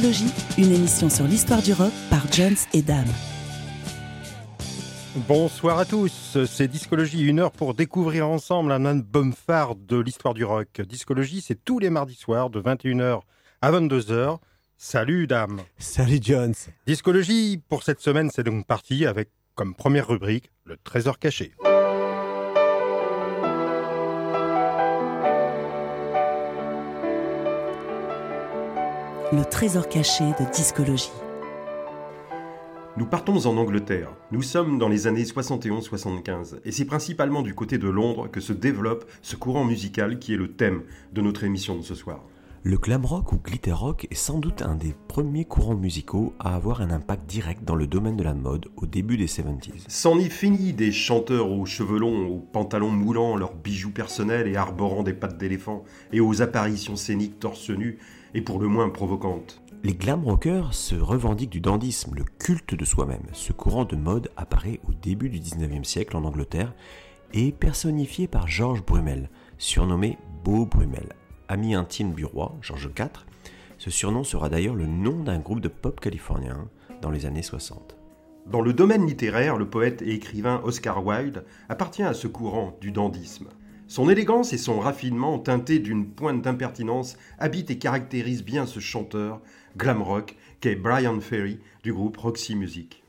Discologie, une émission sur l'histoire du rock par Jones et Dame. Bonsoir à tous, c'est Discologie, une heure pour découvrir ensemble un album phare de l'histoire du rock. Discologie, c'est tous les mardis soirs de 21h à 22h. Salut Dame Salut Jones Discologie, pour cette semaine, c'est donc parti avec comme première rubrique le trésor caché. Le trésor caché de discologie. Nous partons en Angleterre. Nous sommes dans les années 71-75 et c'est principalement du côté de Londres que se développe ce courant musical qui est le thème de notre émission de ce soir. Le glam rock ou glitter rock est sans doute un des premiers courants musicaux à avoir un impact direct dans le domaine de la mode au début des 70s. C'en est fini des chanteurs aux cheveux longs, aux pantalons moulants, leurs bijoux personnels et arborant des pattes d'éléphant, et aux apparitions scéniques torse nu et pour le moins provocantes. Les glam rockers se revendiquent du dandysme, le culte de soi-même. Ce courant de mode apparaît au début du 19e siècle en Angleterre et est personnifié par Georges Brumel, surnommé Beau Brumel, ami intime du roi, George IV. Ce surnom sera d'ailleurs le nom d'un groupe de pop californien dans les années 60. Dans le domaine littéraire, le poète et écrivain Oscar Wilde appartient à ce courant du dandysme. Son élégance et son raffinement, teintés d'une pointe d'impertinence, habitent et caractérisent bien ce chanteur glam rock qu'est Brian Ferry du groupe Roxy Music.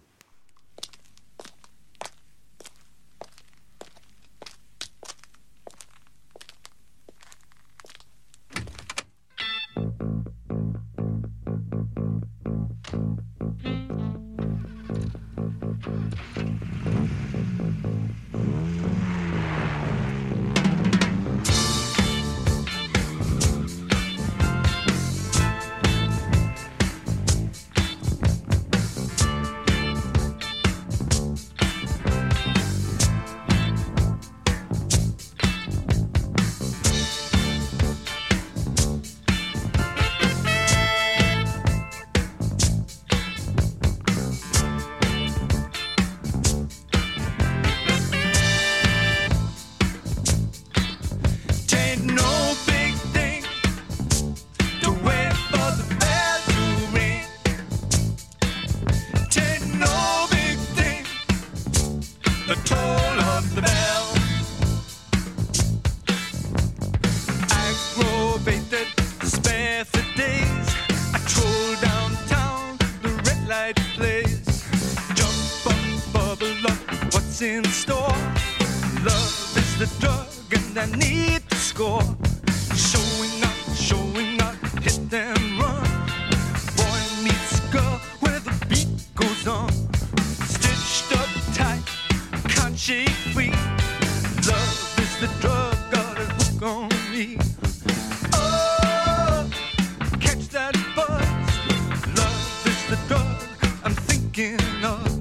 No.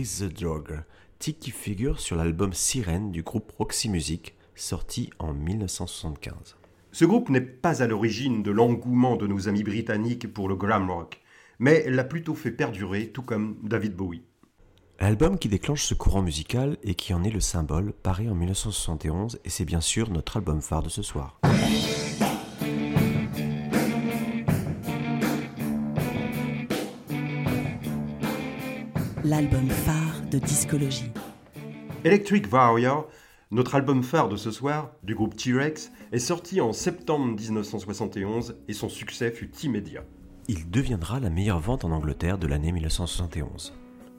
Is the Drug, titre qui figure sur l'album Sirène du groupe Roxy Music, sorti en 1975. Ce groupe n'est pas à l'origine de l'engouement de nos amis britanniques pour le glam rock, mais l'a plutôt fait perdurer, tout comme David Bowie. L'album qui déclenche ce courant musical et qui en est le symbole paraît en 1971 et c'est bien sûr notre album phare de ce soir. L'album phare de discologie. Electric Warrior, notre album phare de ce soir, du groupe T-Rex, est sorti en septembre 1971 et son succès fut immédiat. Il deviendra la meilleure vente en Angleterre de l'année 1971.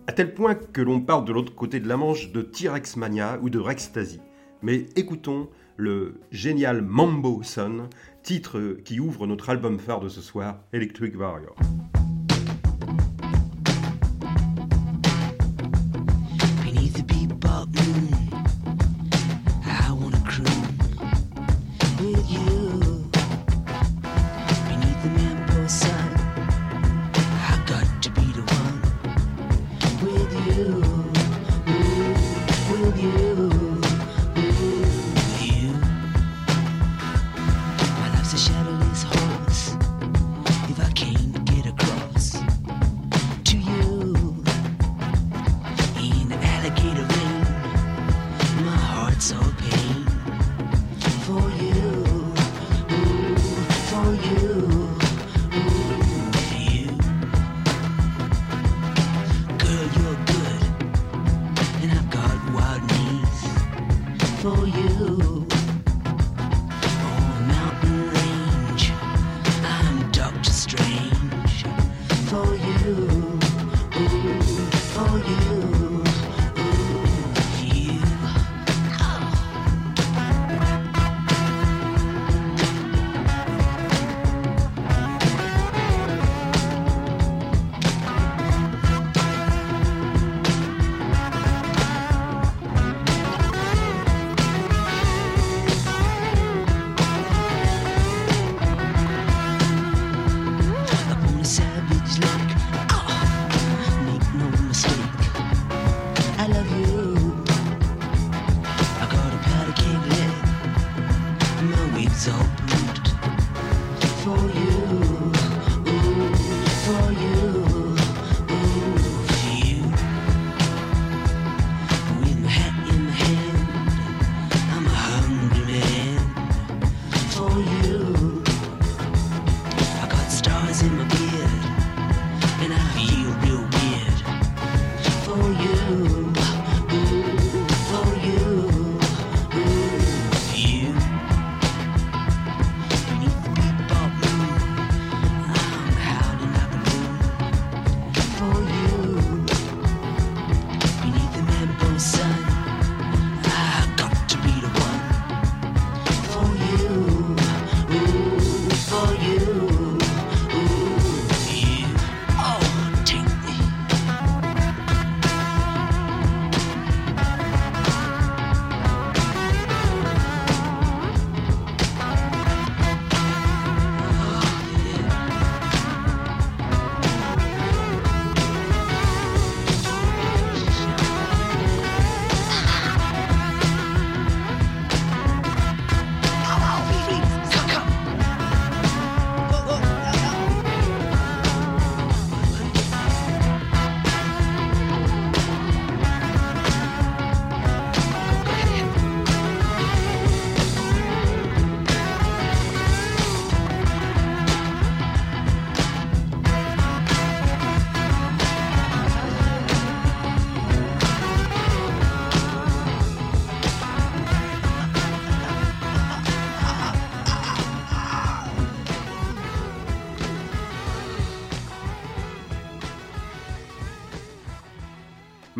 À tel point que l'on parle de l'autre côté de la Manche de T-Rex Mania ou de Rextasy. Mais écoutons le génial Mambo Son, titre qui ouvre notre album phare de ce soir, Electric Warrior. a shadow.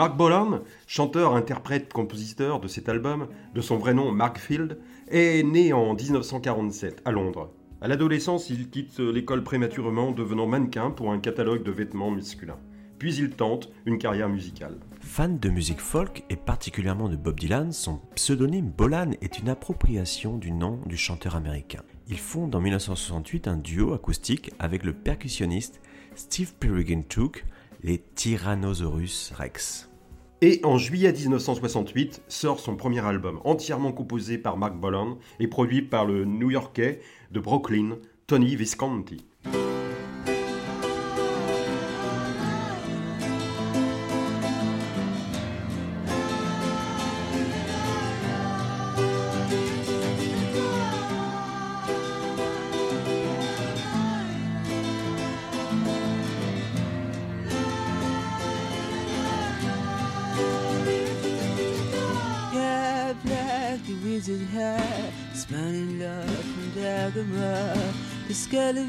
Mark Bolan, chanteur, interprète, compositeur de cet album, de son vrai nom Mark Field, est né en 1947 à Londres. À l'adolescence, il quitte l'école prématurément, devenant mannequin pour un catalogue de vêtements masculins. Puis il tente une carrière musicale. Fan de musique folk et particulièrement de Bob Dylan, son pseudonyme Bolan est une appropriation du nom du chanteur américain. Il fonde en 1968 un duo acoustique avec le percussionniste Steve Peregrine Took, les Tyrannosaurus Rex. Et en juillet 1968 sort son premier album, entièrement composé par Mark Bolan et produit par le New-Yorkais de Brooklyn, Tony Visconti.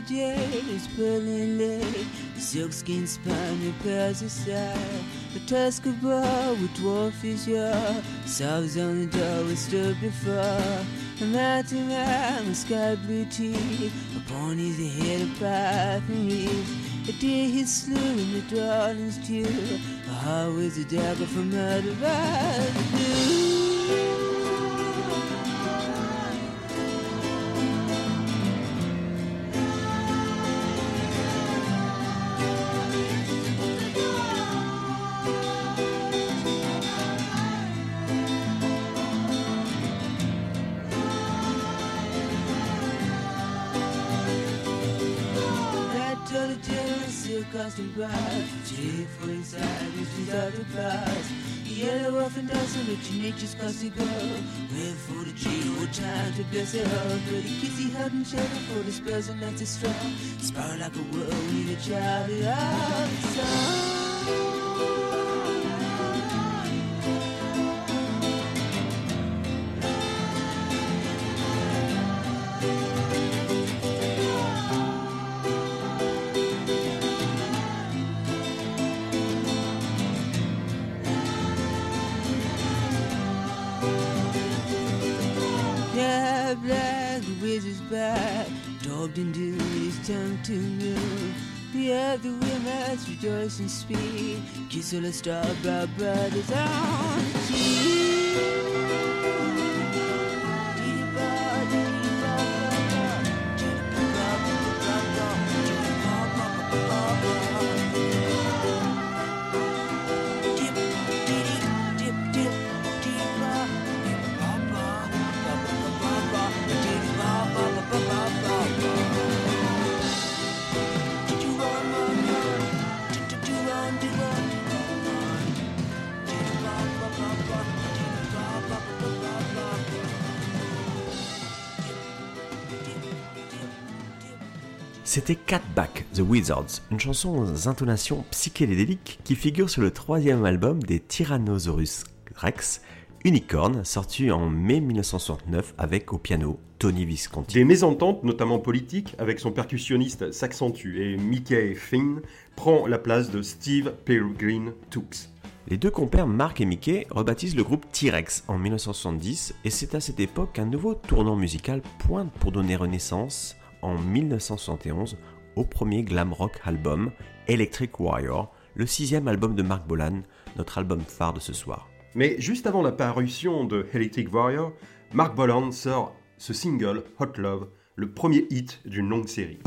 Repairs aside. The silk skin spine pass his side, a tusk of boar with dwarfish yaw, sobs on the we stood before. A mountain man with sky blue teeth, upon his head a pipe and reeds. A deer he slew in the darling's dew, a heart with a dagger from murder by the blue. passed him by. Jig for his eyes, she's out of. Yellow off and dancing rich in nature's classy girl. Went for the G, what time to bless her heart. But he kids he shadow for the spells and that's a strong. Spark like a world with a child out of black wizard's back, daubed into his tongue to noon. The other women's rejoice and speed, kiss all the star brothers on. C'était Cat Back The Wizards, une chanson aux intonations psychédéliques qui figure sur le troisième album des Tyrannosaurus Rex, Unicorn, sorti en mai 1969 avec au piano Tony Visconti. Des mésententes, notamment politiques, avec son percussionniste s'accentuent et Mickey Finn prend la place de Steve Peregrine Tooks. Les deux compères Mark et Mickey rebaptisent le groupe T-Rex en 1970 et c'est à cette époque qu'un nouveau tournant musical pointe pour donner renaissance en 1971 au premier glam rock album Electric Warrior, le sixième album de Mark Bolan, notre album phare de ce soir. Mais juste avant la parution de Electric Warrior, Mark Bolan sort ce single Hot Love, le premier hit d'une longue série.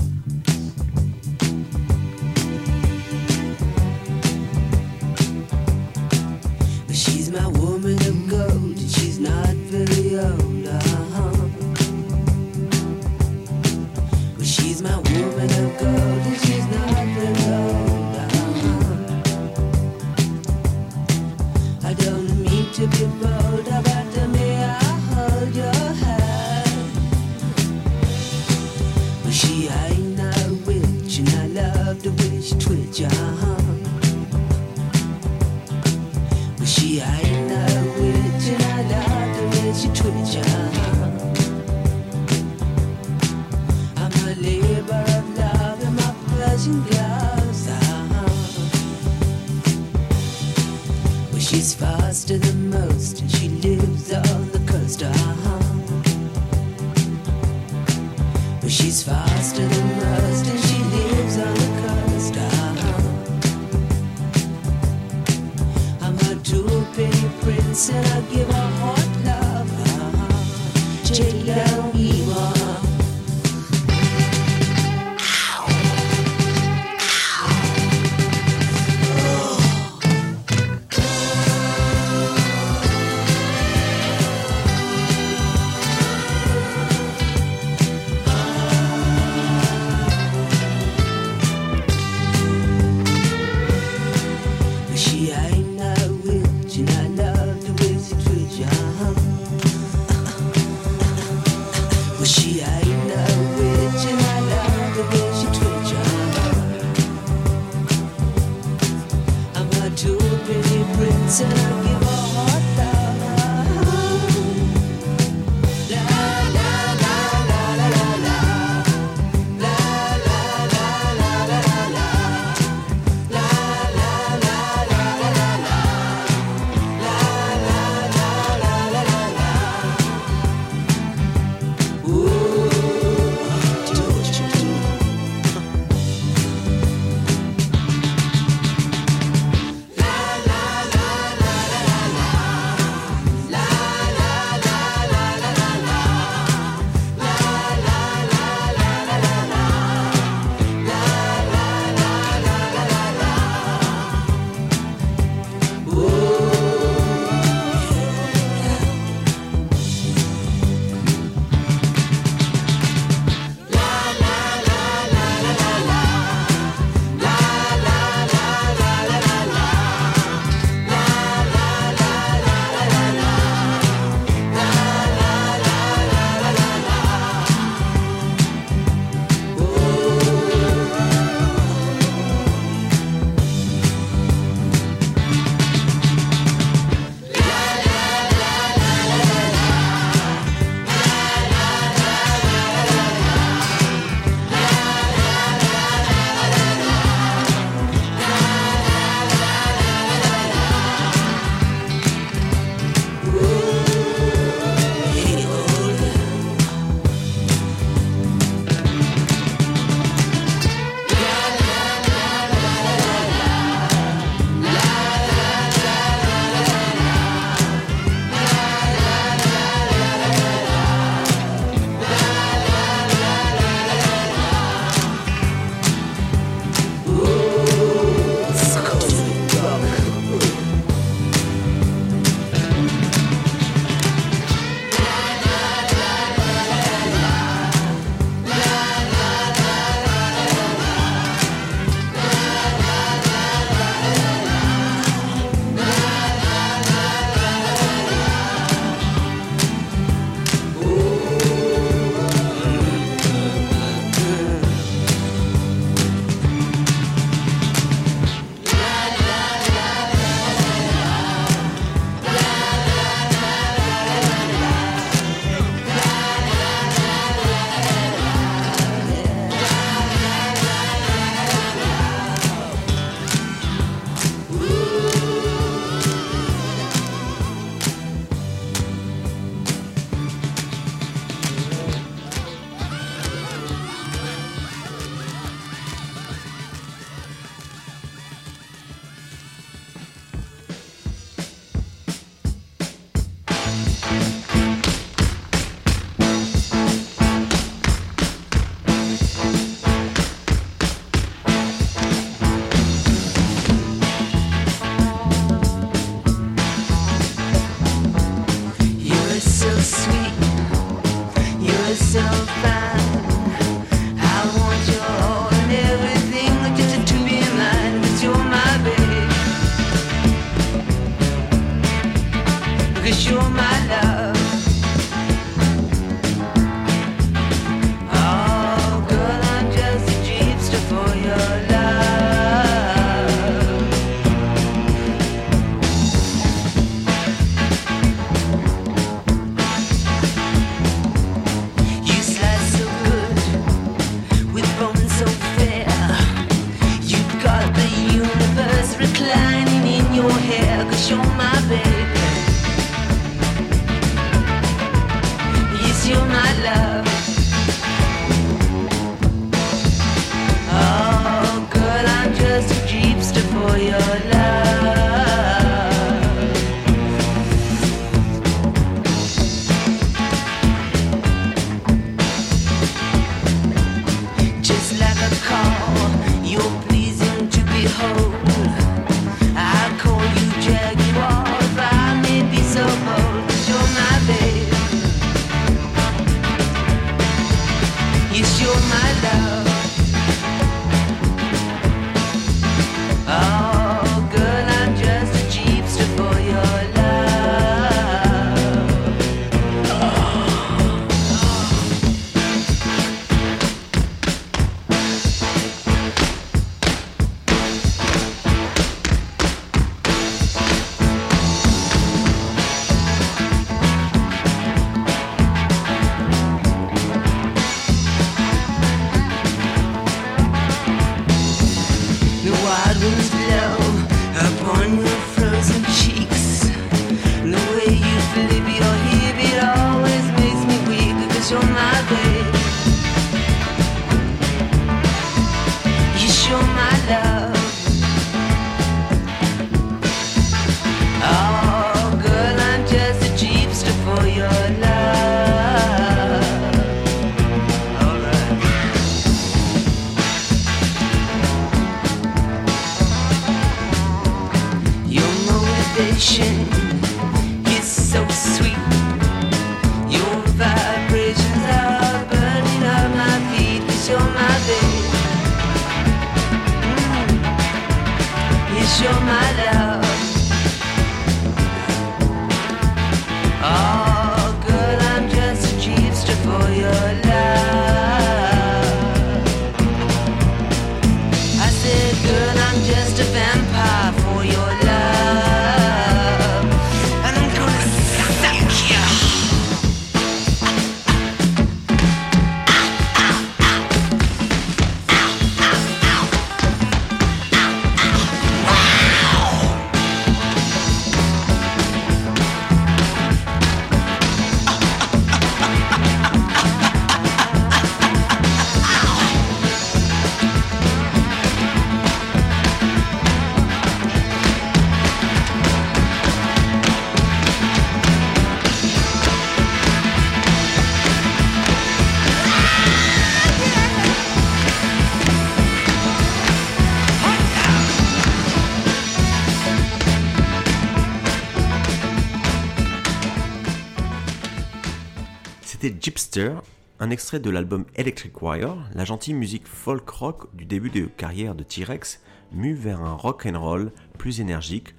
Un extrait de l'album Electric Wire, la gentille musique folk rock du début de carrière de T-Rex, mue vers un rock and roll plus énergique,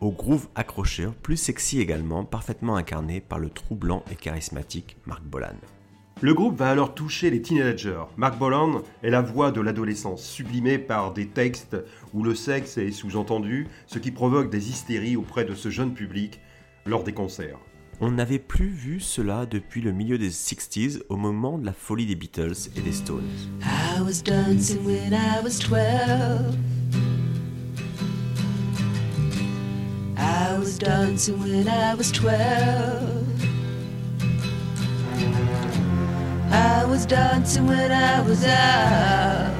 au groove accrocheur, plus sexy également, parfaitement incarné par le troublant et charismatique Mark Bolan. Le groupe va alors toucher les teenagers. Mark Bolan est la voix de l'adolescence, sublimée par des textes où le sexe est sous-entendu, ce qui provoque des hystéries auprès de ce jeune public lors des concerts. On n'avait plus vu cela depuis le milieu des 60s au moment de la folie des Beatles et des Stones. I was dancing when I was 12. I was dancing when I was 12. I was dancing when I was out.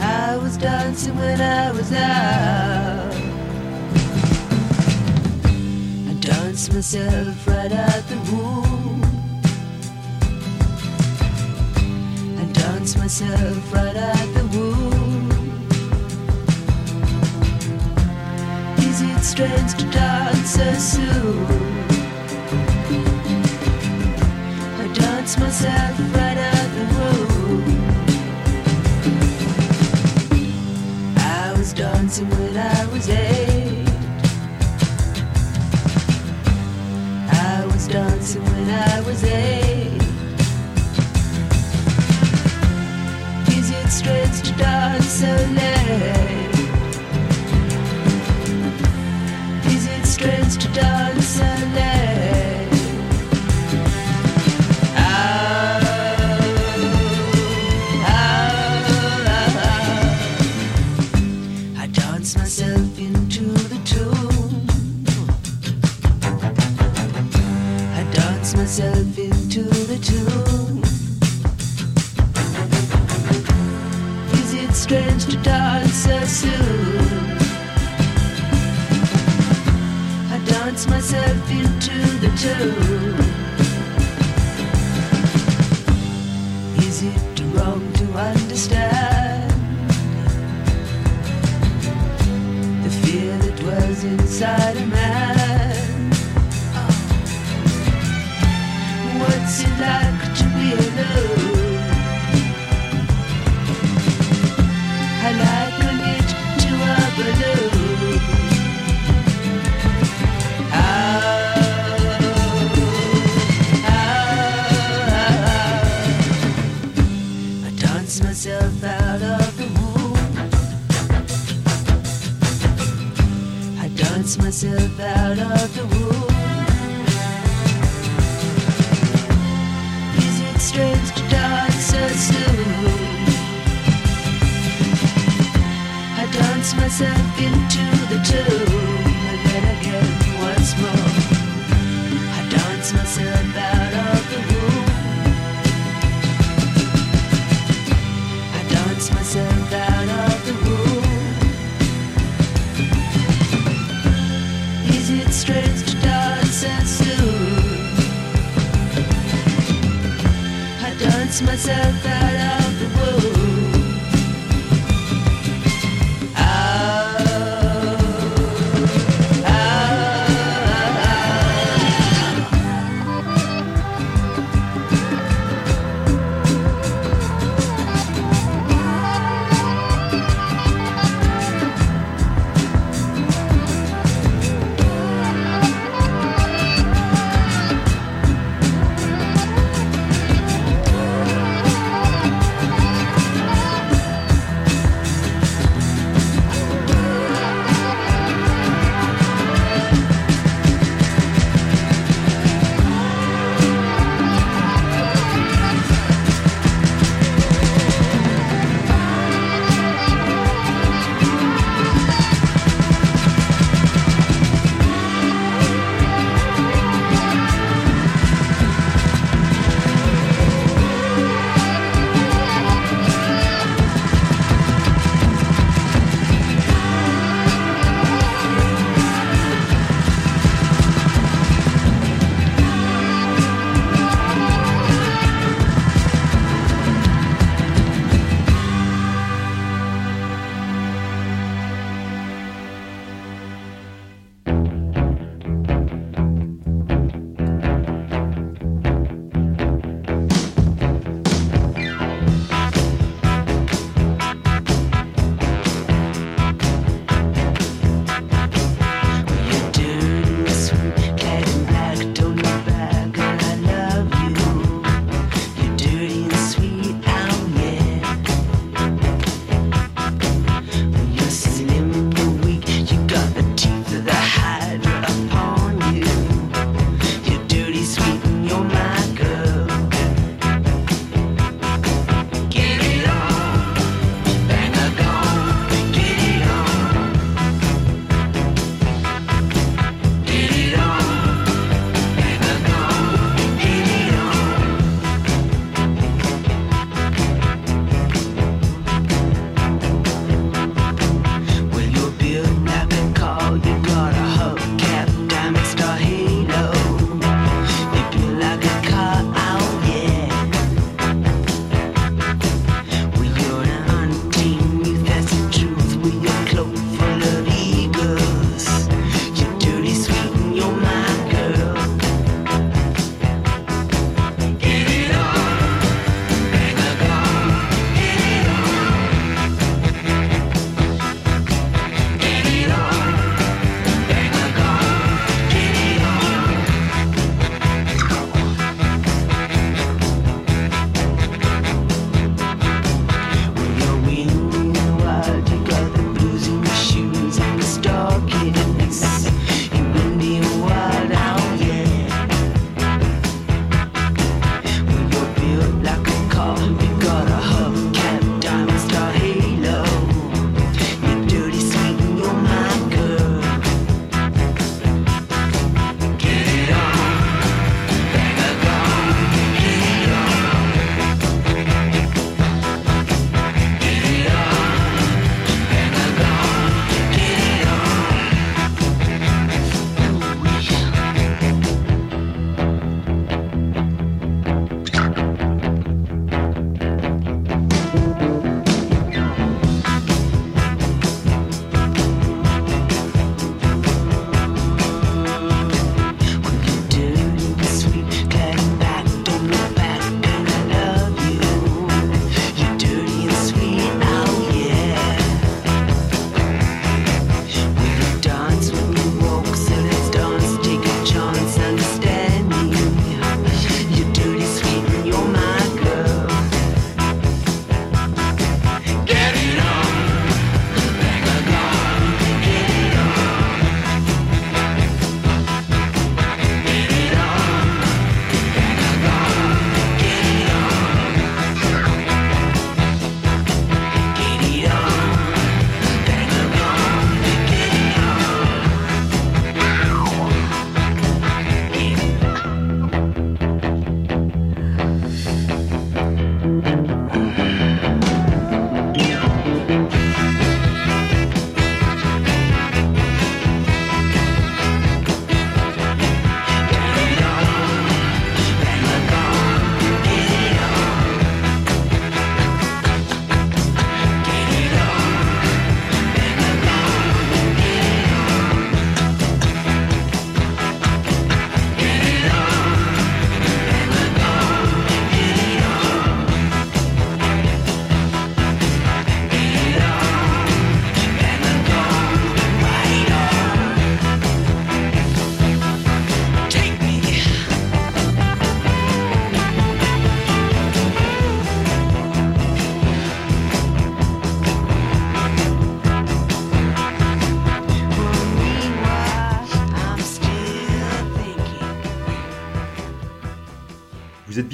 I was dancing when I was out. I danced myself right out the womb. I dance myself right out the womb. Is it strange to dance so soon? I dance myself right out the womb. I was dancing when when I was eight. To dance so late? myself soon. I dance myself into the tune. Is it wrong to understand the fear that dwells inside a man?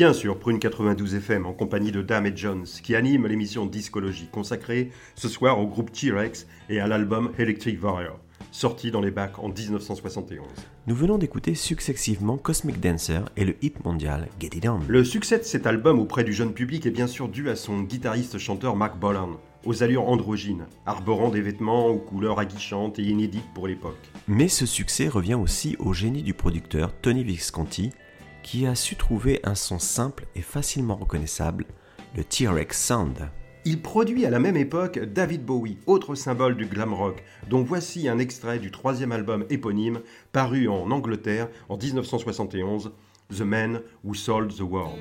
Bien sûr Prune 92 FM en compagnie de Dame et Jones qui anime l'émission Discologie consacrée ce soir au groupe T-Rex et à l'album Electric Warrior, sorti dans les bacs en 1971. Nous venons d'écouter successivement Cosmic Dancer et le hit mondial Get It On. Le succès de cet album auprès du jeune public est bien sûr dû à son guitariste-chanteur Mark Bolan, aux allures androgynes, arborant des vêtements aux couleurs aguichantes et inédites pour l'époque. Mais ce succès revient aussi au génie du producteur Tony Visconti, qui a su trouver un son simple et facilement reconnaissable, le T-Rex Sound. Il produit à la même époque David Bowie, autre symbole du glam rock, dont voici un extrait du troisième album éponyme paru en Angleterre en 1971, The Man Who Sold the World.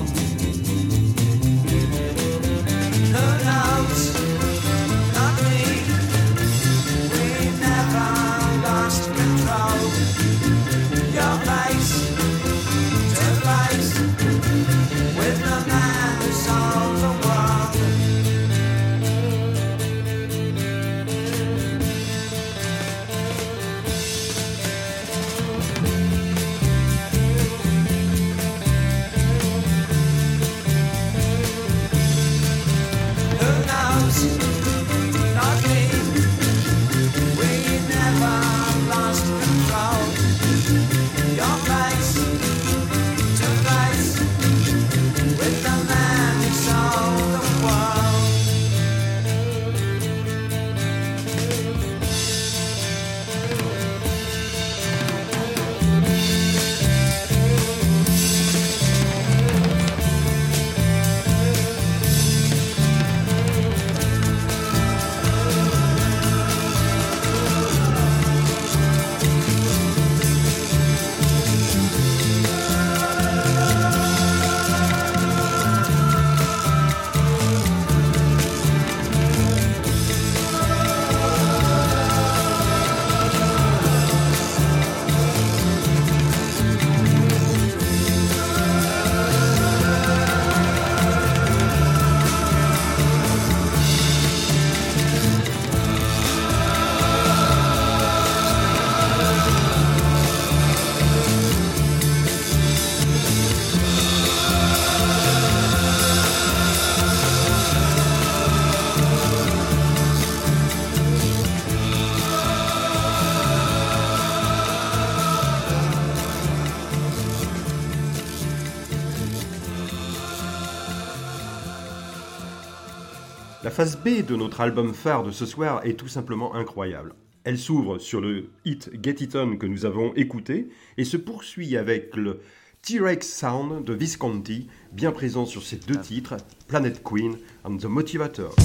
La phase B de notre album phare de ce soir est tout simplement incroyable. Elle s'ouvre sur le hit Get It On que nous avons écouté et se poursuit avec le T-Rex Sound de Visconti, bien présent sur ces deux titres, Planet Queen and The Motivator.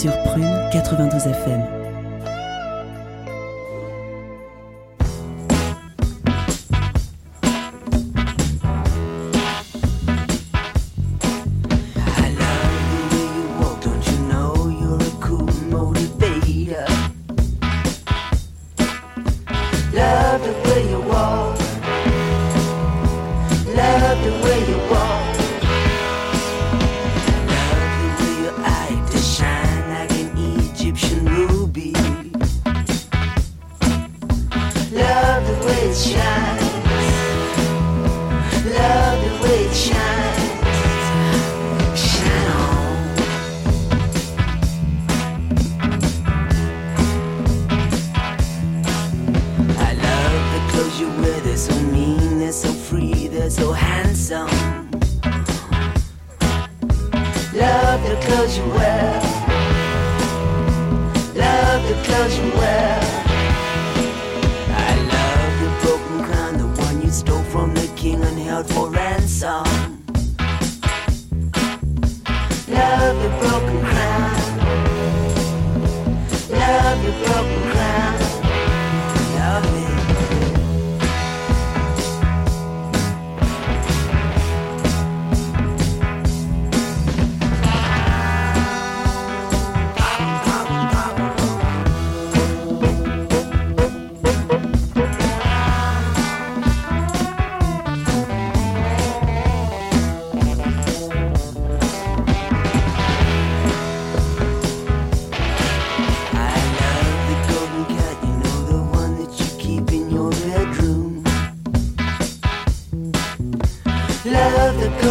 sur Prune 92 FM.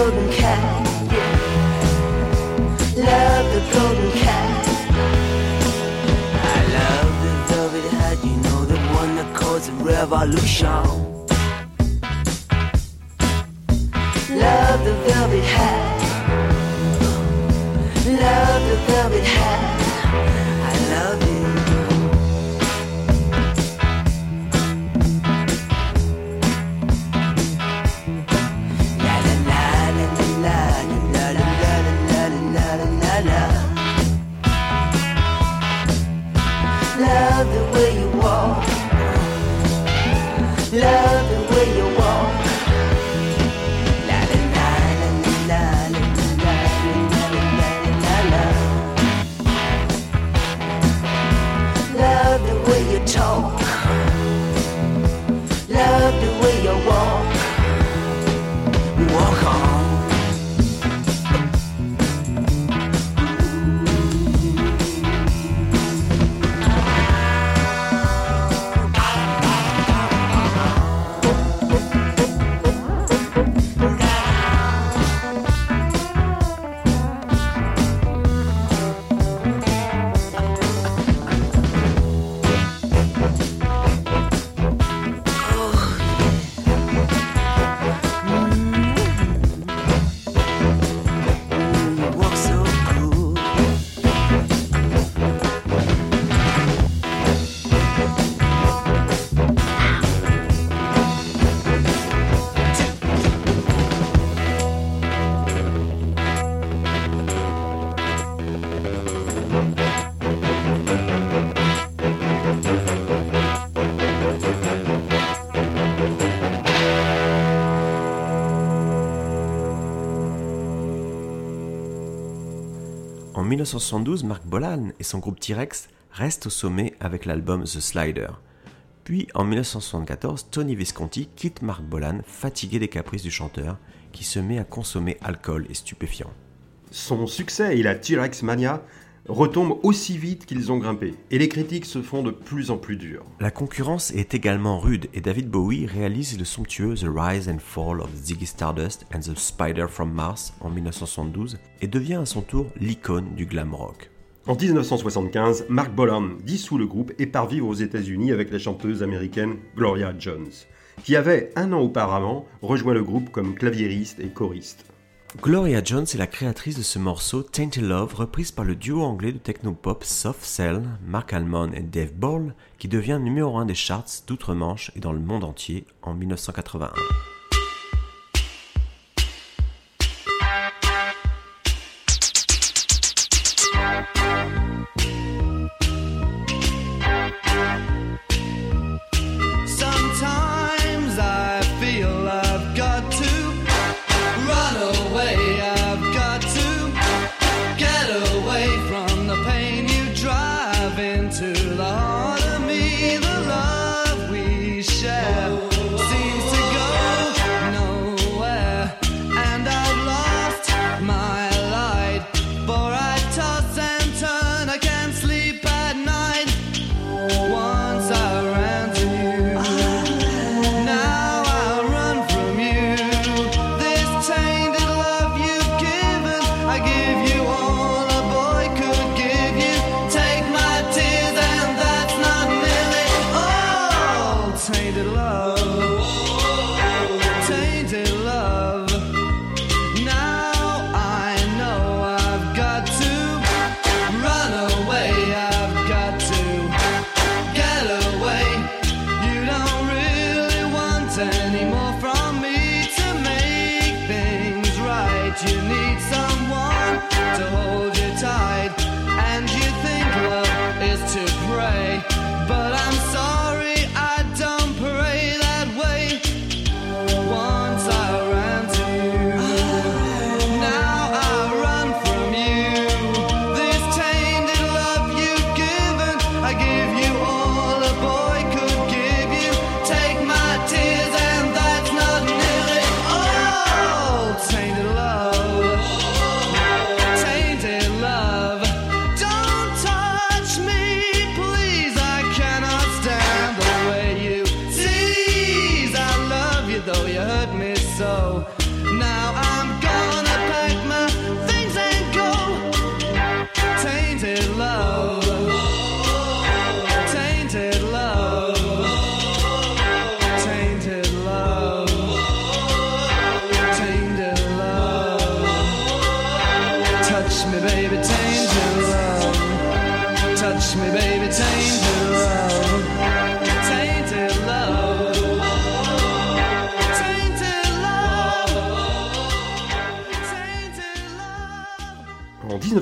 golden cat. Love the golden cat. Love the velvet hat, you know, the one that caused a revolution. Love the velvet hat. Love the velvet 1972, Mark Bolan et son groupe T-Rex restent au sommet avec l'album The Slider. Puis en 1974, Tony Visconti quitte Mark Bolan, fatigué des caprices du chanteur, qui se met à consommer alcool et stupéfiants. Son succès et la T-Rex Mania retombent aussi vite qu'ils ont grimpé, et les critiques se font de plus en plus dures. La concurrence est également rude et David Bowie réalise le somptueux The Rise and Fall of Ziggy Stardust and the Spider from Mars en 1972 et devient à son tour l'icône du glam rock. En 1975, Mark Bolan dissout le groupe et part vivre aux États-Unis avec la chanteuse américaine Gloria Jones, qui avait un an auparavant rejoint le groupe comme claviériste et choriste. Gloria Jones est la créatrice de ce morceau Tainted Love reprise par le duo anglais de technopop Soft Cell, Mark Almond et Dave Ball, qui devient numéro 1 des charts d'outre-Manche et dans le monde entier en 1981.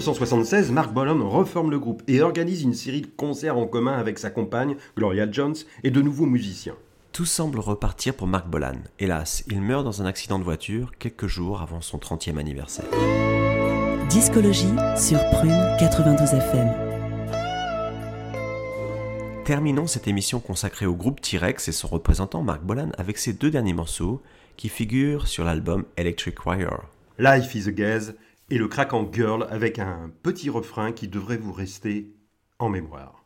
1976, Mark Bolan reforme le groupe et organise une série de concerts en commun avec sa compagne, Gloria Jones, et de nouveaux musiciens. Tout semble repartir pour Marc Bolan. Hélas, il meurt dans un accident de voiture quelques jours avant son 30e anniversaire. Discologie sur Prune 92 FM. Terminons cette émission consacrée au groupe T-Rex et son représentant Marc Bolan avec ses deux derniers morceaux qui figurent sur l'album Electric Wire. Life is a Gaze et le craquant Girl avec un petit refrain qui devrait vous rester en mémoire.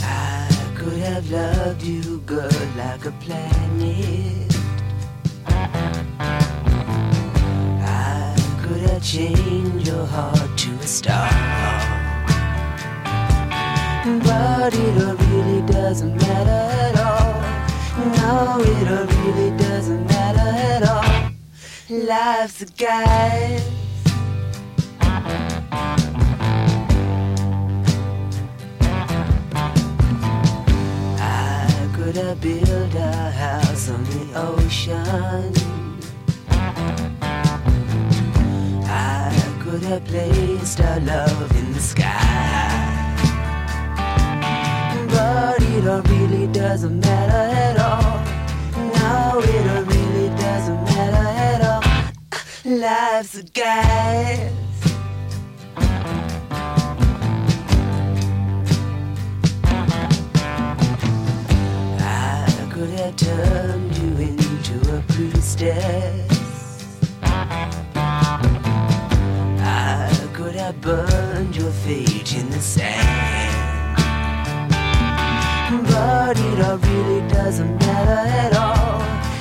I could have loved you, girl, like a planet. I could have changed your heart to a star. But it all really doesn't matter at all. No, it all really doesn't matter at all. Life's a could have built a house on the ocean. I could have placed our love in the sky. It all really doesn't matter at all. No, it all really doesn't matter at all. Uh, life's a could have turned you into a priestess. I could have burned your fate in the sand. But it all really doesn't matter at all.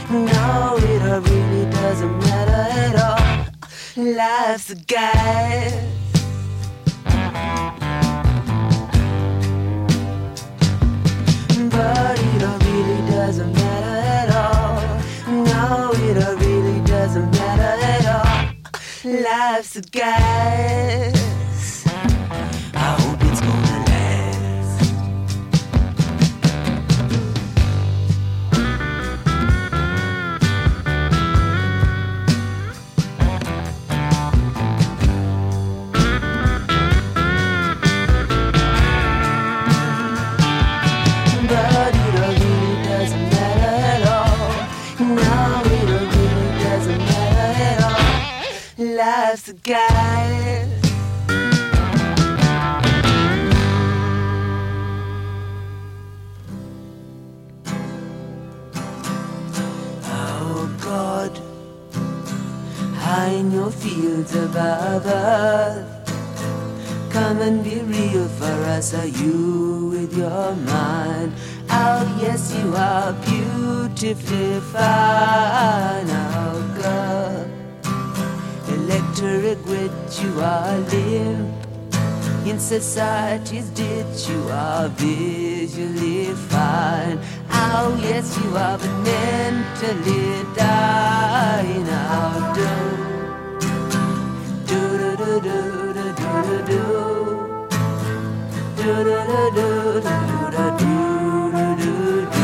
No, it all really doesn't matter at all. Life's a guide. But it all really doesn't matter at all. No, it all really doesn't matter at all. Life's a guess. A. Oh God, high in your fields above earth. Come and be real for us, are you with your mind? Oh, yes, you are beautifully fine. Electric wit, you are limp. In society's ditch, you are visually fine. Oh, yes, you are, but mentally dying, oh, do. Do do do do do do do do do do do do do do do do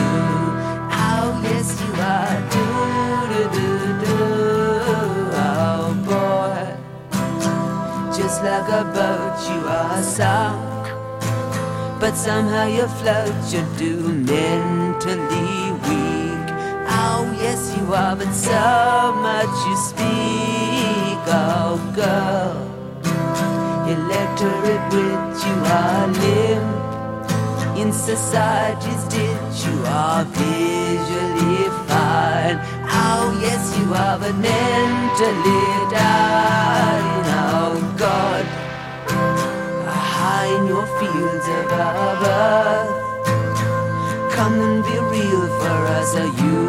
like a boat you are sunk. But somehow you float you do mentally weak. Oh yes you are but so much you speak. Oh girl Electorate with you are limp. In society's ditch you are visually fine. Oh yes you are but mentally dying God. High in your fields above. Earth Come and be real for us Are you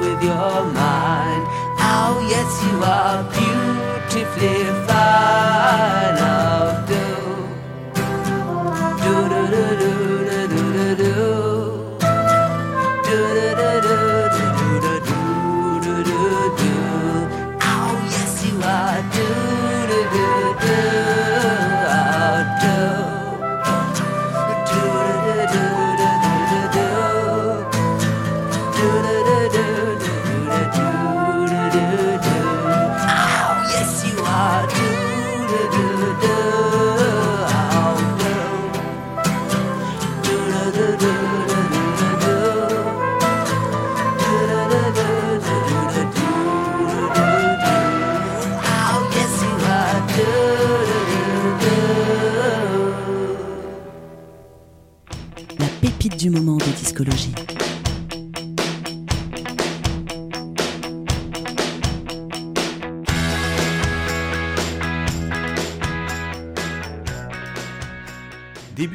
with your mind? Oh yes you are beautifully fine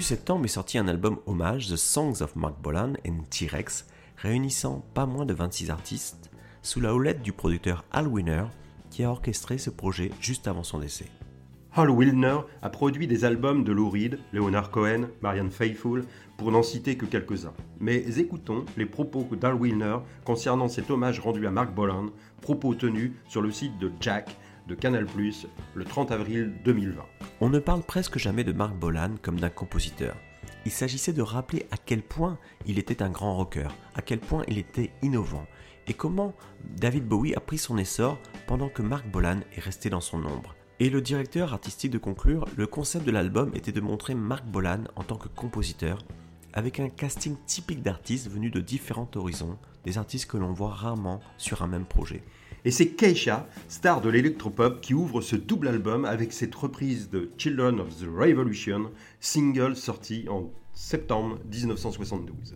septembre est sorti un album hommage, The Songs of Mark Bolan and T-Rex, réunissant pas moins de 26 artistes, sous la houlette du producteur Al Winner, qui a orchestré ce projet juste avant son décès. Hal Wilner a produit des albums de Lou Reed, Leonard Cohen, Marianne Faithfull, pour n'en citer que quelques-uns. Mais écoutons les propos d'Al Wilner concernant cet hommage rendu à Mark Bolan, propos tenus sur le site de Jack de Canal+, le 30 avril 2020. On ne parle presque jamais de Mark Bolan comme d'un compositeur. Il s'agissait de rappeler à quel point il était un grand rocker, à quel point il était innovant, et comment David Bowie a pris son essor pendant que Mark Bolan est resté dans son ombre. Et le directeur artistique de conclure, le concept de l'album était de montrer Mark Bolan en tant que compositeur, avec un casting typique d'artistes venus de différents horizons, des artistes que l'on voit rarement sur un même projet. Et c'est Keisha, star de l'électropop, qui ouvre ce double album avec cette reprise de Children of the Revolution, single sorti en septembre 1972.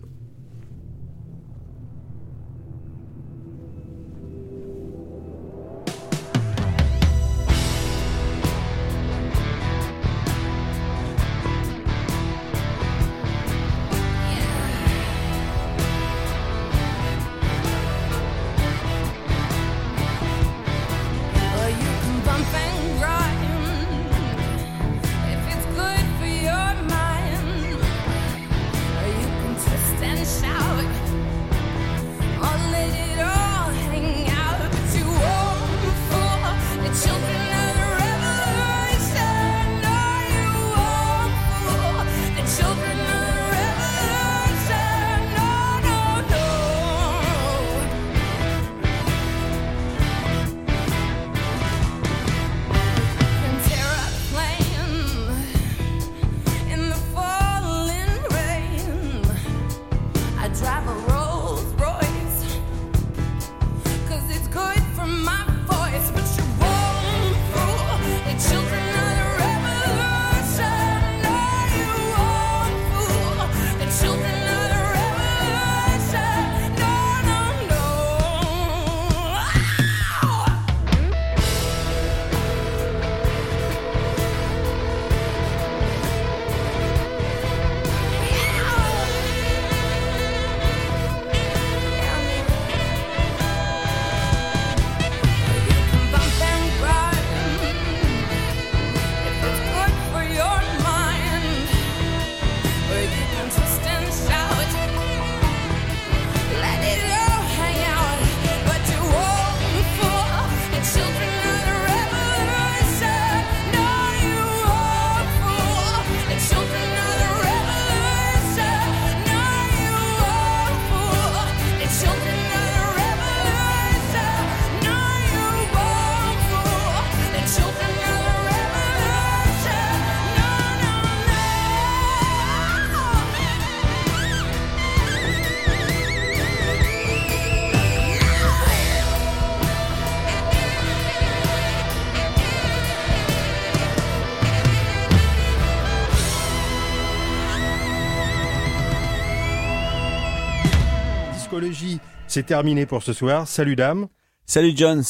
Discologie, c'est terminé pour ce soir. Salut dame. Salut Jones.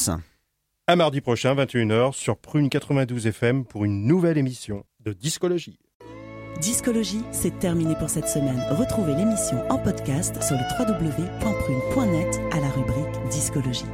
À mardi prochain, 21h, sur Prune 92 FM pour une nouvelle émission de Discologie. Discologie, c'est terminé pour cette semaine. Retrouvez l'émission en podcast sur le www.prune.net à la rubrique Discologie.